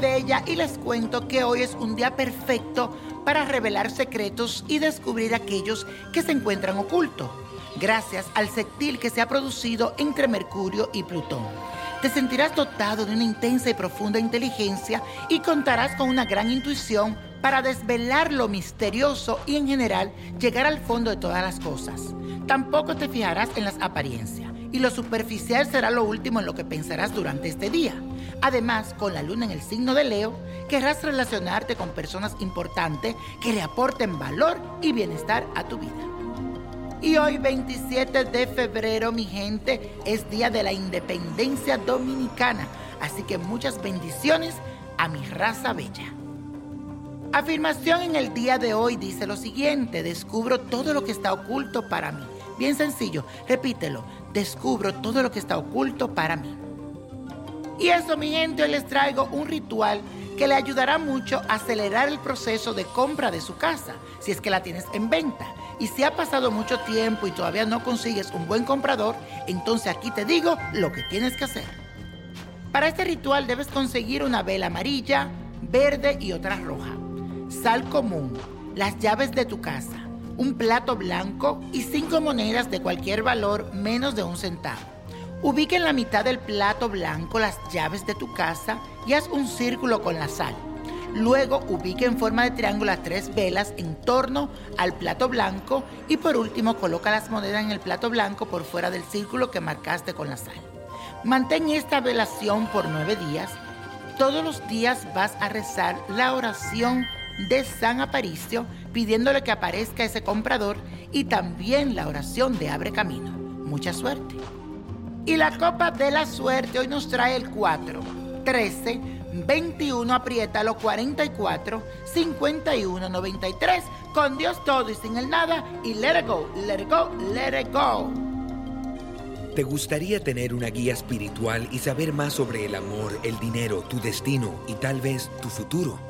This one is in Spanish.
Bella y les cuento que hoy es un día perfecto para revelar secretos y descubrir aquellos que se encuentran ocultos, gracias al sextil que se ha producido entre Mercurio y Plutón. Te sentirás dotado de una intensa y profunda inteligencia y contarás con una gran intuición para desvelar lo misterioso y en general llegar al fondo de todas las cosas. Tampoco te fijarás en las apariencias y lo superficial será lo último en lo que pensarás durante este día. Además, con la luna en el signo de Leo, querrás relacionarte con personas importantes que le aporten valor y bienestar a tu vida. Y hoy 27 de febrero, mi gente, es Día de la Independencia Dominicana. Así que muchas bendiciones a mi raza bella. Afirmación en el día de hoy dice lo siguiente, descubro todo lo que está oculto para mí. Bien sencillo, repítelo, descubro todo lo que está oculto para mí. Y eso, mi gente, hoy les traigo un ritual que le ayudará mucho a acelerar el proceso de compra de su casa, si es que la tienes en venta. Y si ha pasado mucho tiempo y todavía no consigues un buen comprador, entonces aquí te digo lo que tienes que hacer. Para este ritual debes conseguir una vela amarilla, verde y otra roja, sal común, las llaves de tu casa, un plato blanco y cinco monedas de cualquier valor menos de un centavo. Ubica en la mitad del plato blanco las llaves de tu casa y haz un círculo con la sal. Luego ubique en forma de triángulo las tres velas en torno al plato blanco y por último coloca las monedas en el plato blanco por fuera del círculo que marcaste con la sal. Mantén esta velación por nueve días. Todos los días vas a rezar la oración de San Aparicio pidiéndole que aparezca ese comprador y también la oración de Abre Camino. Mucha suerte. Y la copa de la suerte hoy nos trae el 4, 13, 21, apriétalo, 44, 51, 93, con Dios todo y sin el nada, y let it go, let it go, let it go. ¿Te gustaría tener una guía espiritual y saber más sobre el amor, el dinero, tu destino y tal vez tu futuro?